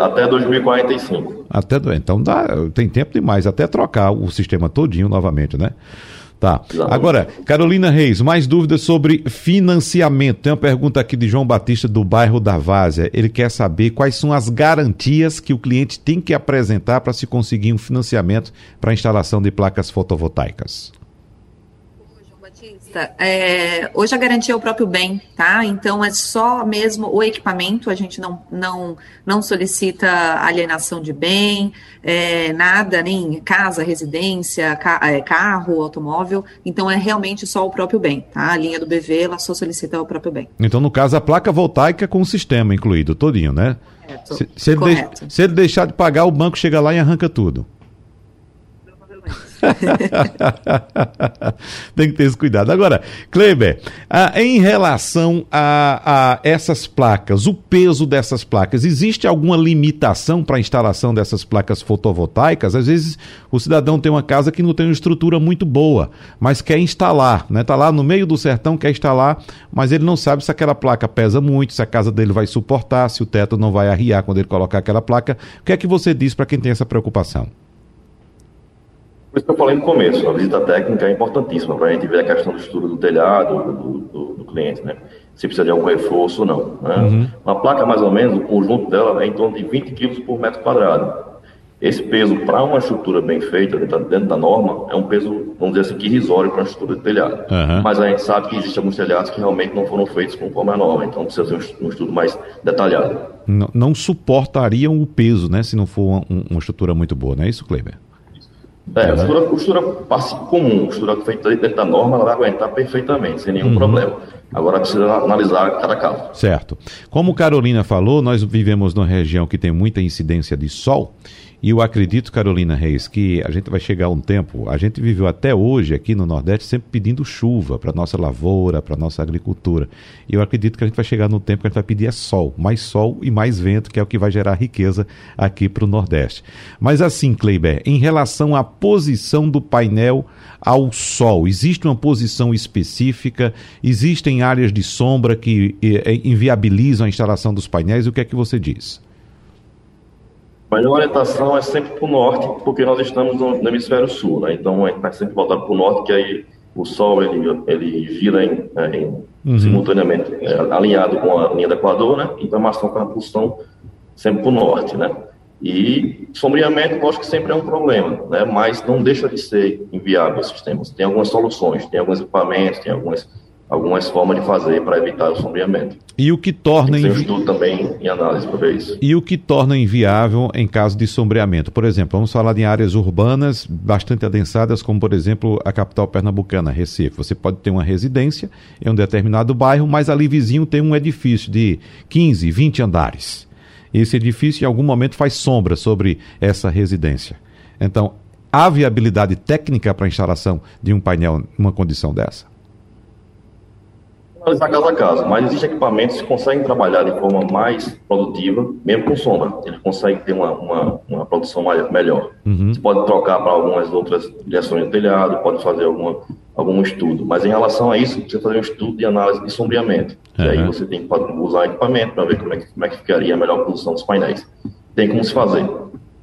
Até 2045. Até, então dá, tem tempo demais, até trocar o sistema todinho novamente, né? Tá. Agora, Carolina Reis, mais dúvidas sobre financiamento. Tem uma pergunta aqui de João Batista do bairro da Várzea. Ele quer saber quais são as garantias que o cliente tem que apresentar para se conseguir um financiamento para a instalação de placas fotovoltaicas. É, hoje a garantia é o próprio bem, tá? Então é só mesmo o equipamento, a gente não, não, não solicita alienação de bem, é, nada, nem casa, residência, ca, é, carro, automóvel. Então é realmente só o próprio bem, tá? A linha do BV, ela só solicita o próprio bem. Então, no caso, a placa voltaica com o sistema incluído, todinho, né? Correto. Se, se, ele, de, se ele deixar de pagar, o banco chega lá e arranca tudo. Tem que ter esse cuidado. Agora, Kleber, ah, em relação a, a, essas placas, o peso dessas placas, existe alguma limitação para a instalação dessas placas fotovoltaicas? Às vezes o cidadão tem uma casa que não tem uma estrutura muito boa, mas quer instalar, né? Está lá no meio do sertão, quer instalar, mas ele não sabe se aquela placa pesa muito, se a casa dele vai suportar, se o teto não vai arriar quando ele colocar aquela placa. O que é que você diz para quem tem essa preocupação? Por isso que eu falei no começo, a visita técnica é importantíssima para a gente ver a questão do estudo do telhado do, do, do, cliente, né? Se precisa de algum reforço ou não. Né? Uhum. Uma placa, mais ou menos, o conjunto dela é em torno de 20 kg por metro quadrado. Esse peso, para uma estrutura bem feita, dentro da norma, é um peso, vamos dizer assim, irrisório para uma estrutura de telhado. Uhum. Mas a gente sabe que existem alguns telhados que realmente não foram feitos conforme a norma, então precisa ser um estudo mais detalhado. Não, não suportariam o peso, né, se não for uma, uma estrutura muito boa, não é isso, Kleber? É, a costura, costura comum, costura feita dentro da norma, ela vai aguentar perfeitamente, sem nenhum uhum. problema. Agora precisa analisar cada caso. Certo. Como Carolina falou, nós vivemos numa região que tem muita incidência de sol e eu acredito, Carolina Reis, que a gente vai chegar um tempo. A gente viveu até hoje aqui no Nordeste sempre pedindo chuva para nossa lavoura, para nossa agricultura. E eu acredito que a gente vai chegar no tempo que a gente vai pedir é sol, mais sol e mais vento, que é o que vai gerar riqueza aqui para o Nordeste. Mas assim, Kleiber, em relação à posição do painel ao sol, existe uma posição específica? Existem tem áreas de sombra que inviabilizam a instalação dos painéis, o que é que você diz? A melhor orientação é sempre para o norte, porque nós estamos no, no hemisfério sul, né? Então a gente está sempre voltado para o norte, que aí o Sol ele, ele gira em, é, em, uhum. simultaneamente, é, alinhado com a linha do Equador, né? Então a maçã está na posição sempre para o norte, né? E sombreamento, lógico que sempre é um problema, né? mas não deixa de ser inviável o sistema. Tem algumas soluções, tem alguns equipamentos, tem algumas, algumas formas de fazer para evitar o sombreamento. E o que torna tem invi... estudo também em análise para ver isso. E o que torna inviável em caso de sombreamento? Por exemplo, vamos falar de áreas urbanas bastante adensadas, como por exemplo a capital pernambucana, Recife. Você pode ter uma residência em um determinado bairro, mas ali vizinho tem um edifício de 15, 20 andares esse edifício em algum momento faz sombra sobre essa residência. Então, há viabilidade técnica para a instalação de um painel numa condição dessa? Analisar caso a caso, mas existem equipamentos que conseguem trabalhar de forma mais produtiva, mesmo com sombra. Ele consegue ter uma, uma, uma produção mais, melhor. Uhum. Você pode trocar para algumas outras direções do telhado, pode fazer alguma, algum estudo. Mas em relação a isso, você fazer um estudo de análise de sombreamento. Uhum. E aí você tem que usar equipamento para ver como é, que, como é que ficaria a melhor produção dos painéis. Tem como se fazer.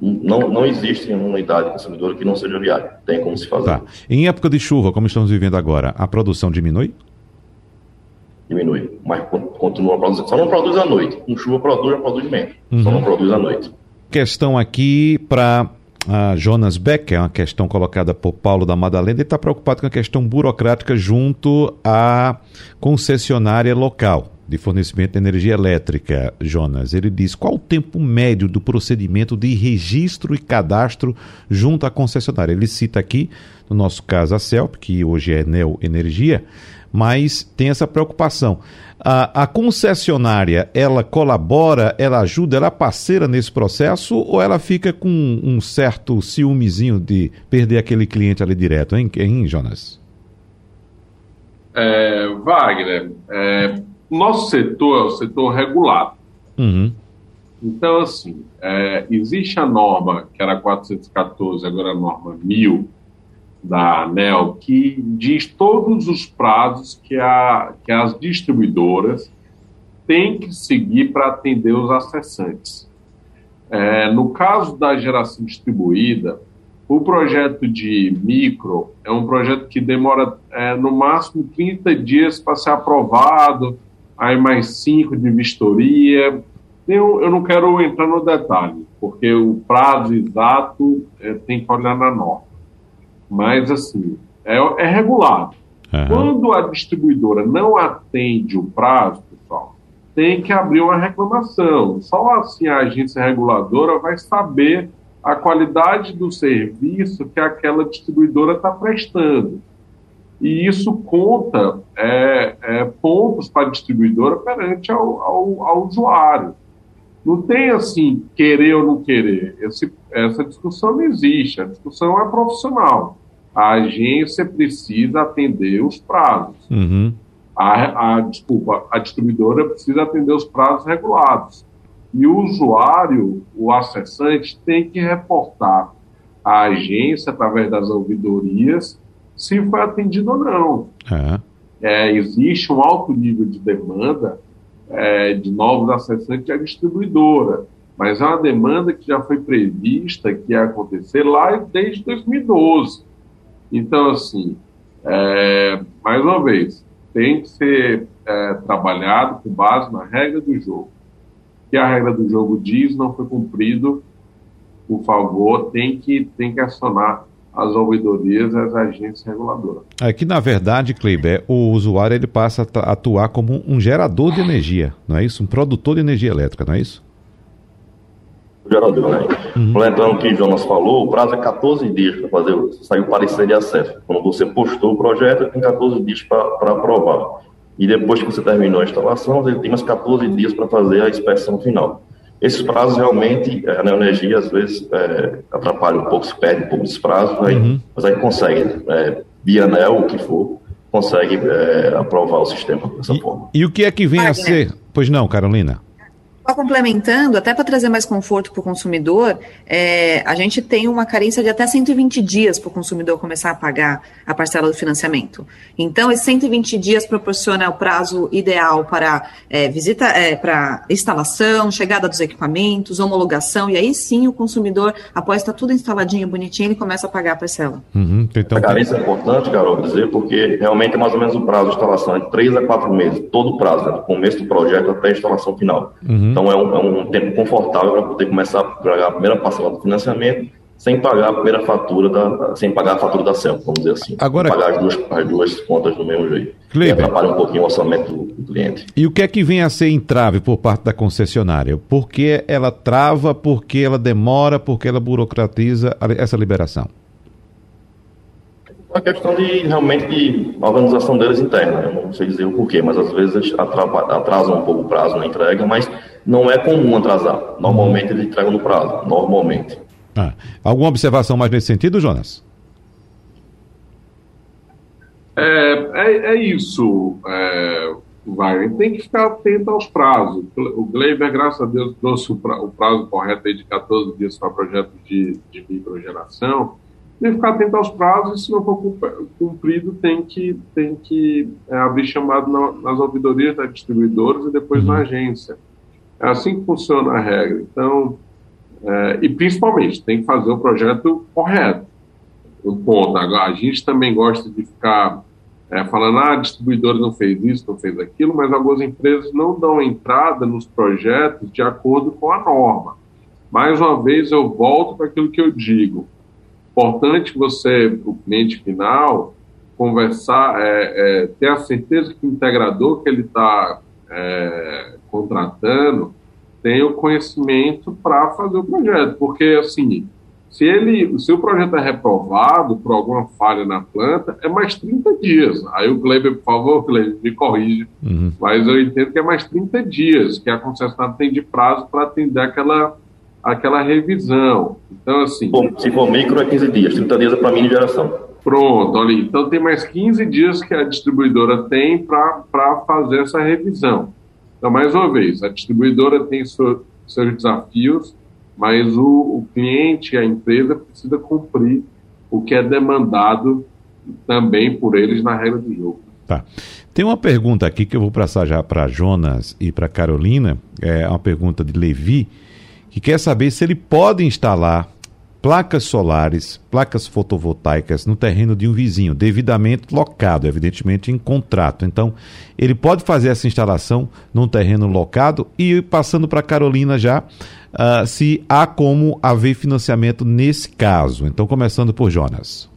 Não, não existe uma unidade consumidora que não seja viável. Tem como se fazer. Tá. Em época de chuva, como estamos vivendo agora, a produção diminui? Diminui, mas continua produzindo. Só não produz à noite. Com chuva produz, já produz menos. Uhum. Só não produz à noite. Questão aqui para a Jonas Beck, é uma questão colocada por Paulo da Madalena, ele está preocupado com a questão burocrática junto à concessionária local de fornecimento de energia elétrica, Jonas. Ele diz qual o tempo médio do procedimento de registro e cadastro junto à concessionária. Ele cita aqui, no nosso caso, a CELP, que hoje é Neo Energia, mas tem essa preocupação. A, a, concessionária, ela colabora, ela ajuda, ela é parceira nesse processo ou ela fica com um certo ciúmezinho de perder aquele cliente ali direto, hein, hein Jonas? É, Wagner, é, nosso setor é o setor regulado. Uhum. Então, assim, é, existe a norma, que era 414, agora a norma 1000, da ANEL que diz todos os prazos que, a, que as distribuidoras têm que seguir para atender os acessantes. É, no caso da geração distribuída, o projeto de micro é um projeto que demora é, no máximo 30 dias para ser aprovado, aí mais 5 de vistoria. Eu, eu não quero entrar no detalhe, porque o prazo exato é, tem que olhar na norma. Mas, assim, é, é regulado. Uhum. Quando a distribuidora não atende o prazo, pessoal, tem que abrir uma reclamação. Só assim a agência reguladora vai saber a qualidade do serviço que aquela distribuidora está prestando. E isso conta é, é, pontos para a distribuidora perante ao, ao, ao, usuário. Não tem assim, querer ou não querer. Esse, essa discussão não existe. A discussão é profissional a agência precisa atender os prazos. Uhum. A, a, desculpa, a distribuidora precisa atender os prazos regulados. E o usuário, o acessante, tem que reportar à agência, através das ouvidorias, se foi atendido ou não. É. É, existe um alto nível de demanda é, de novos acessantes à distribuidora, mas é uma demanda que já foi prevista que ia acontecer lá desde 2012. Então, assim, é, mais uma vez, tem que ser é, trabalhado com base na regra do jogo. O que a regra do jogo diz não foi cumprido, por favor, tem que, tem que acionar as ouvidorias e as agências reguladoras. Aqui, na verdade, Kleiber, o usuário ele passa a atuar como um gerador de energia, não é isso? Um produtor de energia elétrica, não é isso? gerador, né? Uhum. Completando o que o Jonas falou, o prazo é 14 dias para fazer, sair o parecer de acesso. Quando você postou o projeto, tem 14 dias para aprovar. E depois que você terminou a instalação, ele tem mais 14 dias para fazer a inspeção final. Esses prazos realmente, a energia às vezes é, atrapalha um pouco, se perde um pouco dos prazos, aí, uhum. mas aí consegue, é, via ANEL, o que for, consegue é, aprovar o sistema dessa e, forma. E o que é que vem a ser? Pois não, Carolina? Só complementando, até para trazer mais conforto para o consumidor, é, a gente tem uma carência de até 120 dias para o consumidor começar a pagar a parcela do financiamento. Então, esses 120 dias proporciona o prazo ideal para é, visita, é, para instalação, chegada dos equipamentos, homologação, e aí sim o consumidor, após estar tudo instaladinho, bonitinho, ele começa a pagar a parcela. Uhum, então, a carência é importante, Carol, dizer, porque realmente é mais ou menos o prazo de instalação, é de 3 a 4 meses, todo o prazo, né, do começo do projeto até a instalação final. Uhum. Então, é um, é um tempo confortável para poder começar a pagar a primeira parcela do financiamento sem pagar a primeira fatura da, sem pagar a fatura da CEL, vamos dizer assim. Agora, pagar as duas, as duas contas do mesmo jeito. Kleber, atrapalha um pouquinho o orçamento do, do, cliente. E o que é que vem a ser entrave por parte da concessionária? Por que ela trava, por que ela demora, por que ela burocratiza essa liberação? É uma questão de realmente de organização deles interna. Eu não sei dizer o porquê, mas às vezes atrasam um pouco o prazo na entrega, mas não é comum atrasar. Normalmente eles entregam no prazo, normalmente. Ah, alguma observação mais nesse sentido, Jonas? É, é, é isso, é, Wagner. Tem que ficar atento aos prazos. O Gleiber, graças a Deus, trouxe o prazo correto aí de 14 dias para projetos de, de microgeração tem que ficar atento aos prazos e se não for cumprido tem que, tem que é, abrir chamado na, nas ouvidorias das distribuidoras e depois uhum. na agência. É assim que funciona a regra. Então, é, e principalmente, tem que fazer o projeto correto. Um ponto. Agora, a gente também gosta de ficar é, falando, ah, a distribuidora não fez isso, não fez aquilo, mas algumas empresas não dão entrada nos projetos de acordo com a norma. Mais uma vez, eu volto para aquilo que eu digo importante você, o cliente final, conversar, é, é, ter a certeza que o integrador que ele está é, contratando tem o conhecimento para fazer o projeto, porque assim, se ele, se o projeto é reprovado por alguma falha na planta, é mais 30 dias. Aí o Kleber, por favor, Kleber, me corrige, uhum. mas eu entendo que é mais 30 dias que a concessionária tem de prazo para atender aquela aquela revisão. Então, assim. Bom, se for micro, é 15 dias, 30 dias é para mini geração. Pronto, olha, então tem mais 15 dias que a distribuidora tem para fazer essa revisão. Então, mais uma vez, a distribuidora tem seu, seus desafios, mas o, o cliente, a empresa, precisa cumprir o que é demandado também por eles na regra do jogo. Tá. Tem uma pergunta aqui que eu vou passar já para Jonas e para Carolina, é uma pergunta de Levi que quer saber se ele pode instalar placas solares, placas fotovoltaicas no terreno de um vizinho, devidamente locado, evidentemente em contrato. Então, ele pode fazer essa instalação num terreno locado e passando para Carolina já, uh, se há como haver financiamento nesse caso. Então, começando por Jonas.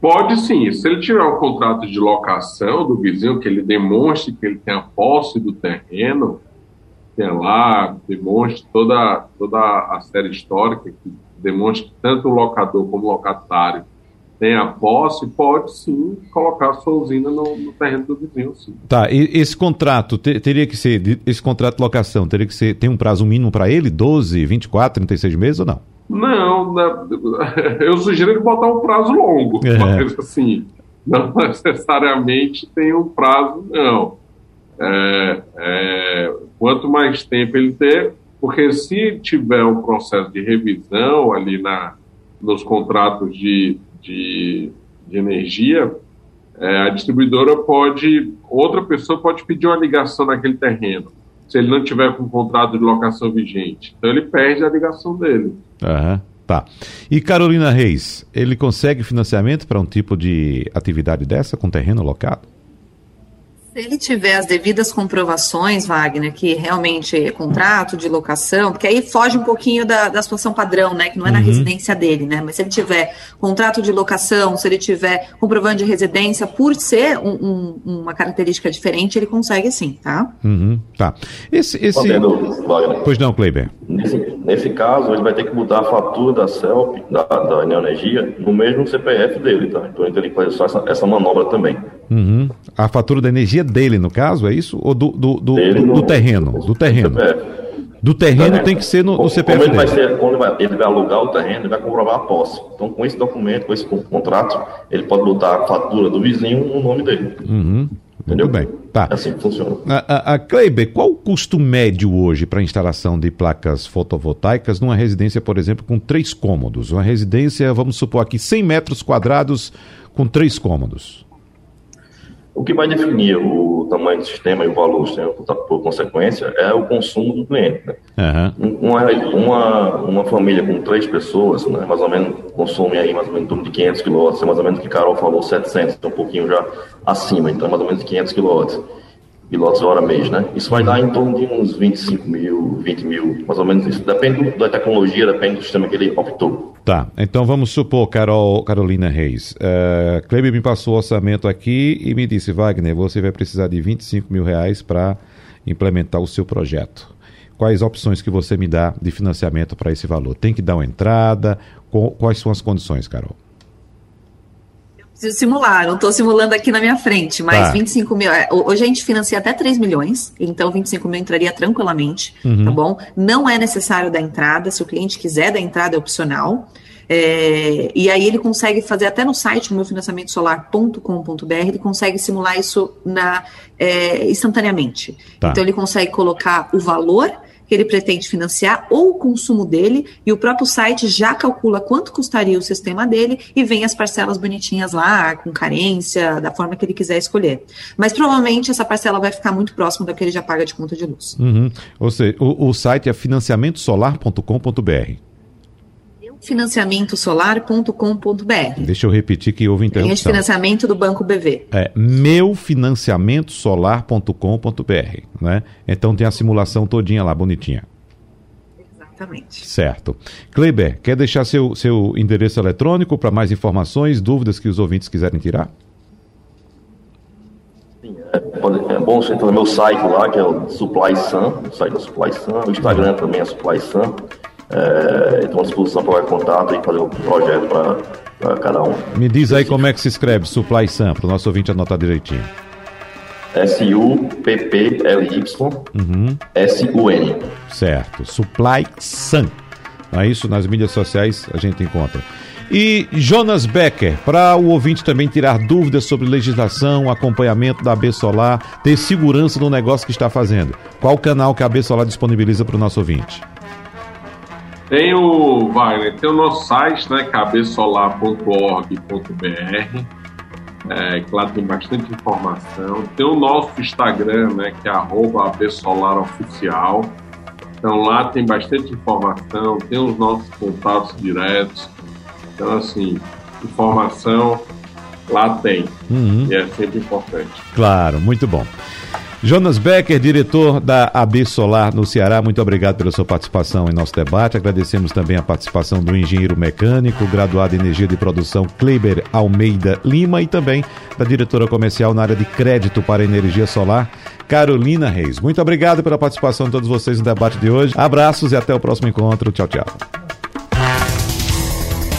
Pode sim, se ele tiver um contrato de locação do vizinho, que ele demonstre que ele tem a posse do terreno, tem lá, demonstre toda, toda a série histórica, que demonstre que tanto o locador como o locatário tem a posse, pode sim colocar sua usina no, no terreno do vizinho, sim. Tá, e esse contrato ter, teria que ser, esse contrato de locação, teria que ser, tem um prazo mínimo para ele, 12, 24, 36 meses ou não? Não, né, eu sugiro ele botar um prazo longo, é. mas assim, não necessariamente tem um prazo, não. É, é, quanto mais tempo ele ter, porque se tiver um processo de revisão ali na, nos contratos de, de, de energia, é, a distribuidora pode, outra pessoa pode pedir uma ligação naquele terreno, se ele não tiver com contrato de locação vigente. Então ele perde a ligação dele. Uhum, tá. E Carolina Reis, ele consegue financiamento para um tipo de atividade dessa com terreno locado? Se ele tiver as devidas comprovações, Wagner, que realmente é contrato de locação, porque aí foge um pouquinho da, da situação padrão, né? Que não é na uhum. residência dele, né? Mas se ele tiver contrato de locação, se ele tiver comprovante de residência, por ser um, um, uma característica diferente, ele consegue sim, tá? Uhum, tá. Esse, esse... Wagner. Pois não, Kleiber. Nesse, nesse caso, ele vai ter que mudar a fatura da CELP, da, da Neoenergia, no mesmo CPF dele, tá? Então ele tem que fazer só essa, essa manobra também. Uhum. A fatura da energia dele, no caso, é isso? Ou do, do, do, do, do terreno? Do terreno. Do terreno tem que ser no, no CPF como ele vai ser, quando ele vai, ele vai, alugar o terreno, ele vai comprovar a posse. Então, com esse documento, com esse contrato, ele pode botar a fatura do vizinho no nome dele. Uhum. Entendeu? Muito bem. Tá. É assim que funciona. A, a, a Kleiber, qual o custo médio hoje para a instalação de placas fotovoltaicas numa residência, por exemplo, com três cômodos? Uma residência, vamos supor aqui, 100 metros quadrados com três cômodos. O que vai definir o tamanho do sistema e o valor do sistema, por, consequência, é o consumo do cliente. Né? Uhum. Uma, uma, uma família com três pessoas, né, mais ou menos, consome aí mais ou menos em torno de 500 kW, mais ou menos que Carol falou 700, então um pouquinho já acima, então mais ou menos 500 kW pilotos hora mês, né? Isso vai dar em torno de uns 25 mil, 20 mil, mais ou menos isso. Depende da tecnologia, depende do sistema que ele optou. Tá, então vamos supor, Carol, Carolina Reis. Uh, Kleber me passou o orçamento aqui e me disse, Wagner, você vai precisar de 25 mil reais para implementar o seu projeto. Quais opções que você me dá de financiamento para esse valor? Tem que dar uma entrada? Quais são as condições, Carol? Preciso simular, não estou simulando aqui na minha frente, mas tá. 25 mil. É, hoje a gente financia até 3 milhões, então 25 mil entraria tranquilamente, uhum. tá bom? Não é necessário dar entrada, se o cliente quiser dar entrada é opcional. É, e aí ele consegue fazer até no site meufinanciamentosolar.com.br, ele consegue simular isso na, é, instantaneamente. Tá. Então ele consegue colocar o valor que ele pretende financiar ou o consumo dele, e o próprio site já calcula quanto custaria o sistema dele e vem as parcelas bonitinhas lá, com carência, da forma que ele quiser escolher. Mas provavelmente essa parcela vai ficar muito próximo da que ele já paga de conta de luz. Uhum. Ou seja, o, o site é financiamentosolar.com.br financiamentosolar.com.br. Deixa eu repetir que houve interrupção. Linha de financiamento do Banco BV. É meufinanciamentosolar.com.br, né? Então tem a simulação todinha lá, bonitinha. Exatamente. Certo. Kleber, quer deixar seu, seu endereço eletrônico para mais informações, dúvidas que os ouvintes quiserem tirar? Sim, é, é bom você entrar no meu site lá, que é o Supply Sun, o site da Supply Sun, o Instagram também é Supply Sun. É, estão à disposição para o contato e fazer o um projeto para cada um. Me diz aí como é que se escreve Supply Sun, para o nosso ouvinte anotar direitinho. S-U-P-P-L-Y uhum. S-U-N. Certo, Supply Sun. É isso, nas mídias sociais a gente encontra. E Jonas Becker, para o ouvinte também tirar dúvidas sobre legislação, acompanhamento da AB Solar, ter segurança no negócio que está fazendo. Qual o canal que a AB Solar disponibiliza para o nosso ouvinte? Tem o, Wagner, tem o nosso site, né, cabeçolar.org.br, é, que lá tem bastante informação. Tem o nosso Instagram, né, que é arroba absolaroficial. Então lá tem bastante informação, tem os nossos contatos diretos. Então, assim, informação lá tem. Uhum. E é sempre importante. Claro, muito bom. Jonas Becker, diretor da AB Solar no Ceará, muito obrigado pela sua participação em nosso debate. Agradecemos também a participação do engenheiro mecânico, graduado em energia de produção Kleber Almeida Lima e também da diretora comercial na área de crédito para energia solar, Carolina Reis. Muito obrigado pela participação de todos vocês no debate de hoje. Abraços e até o próximo encontro. Tchau, tchau.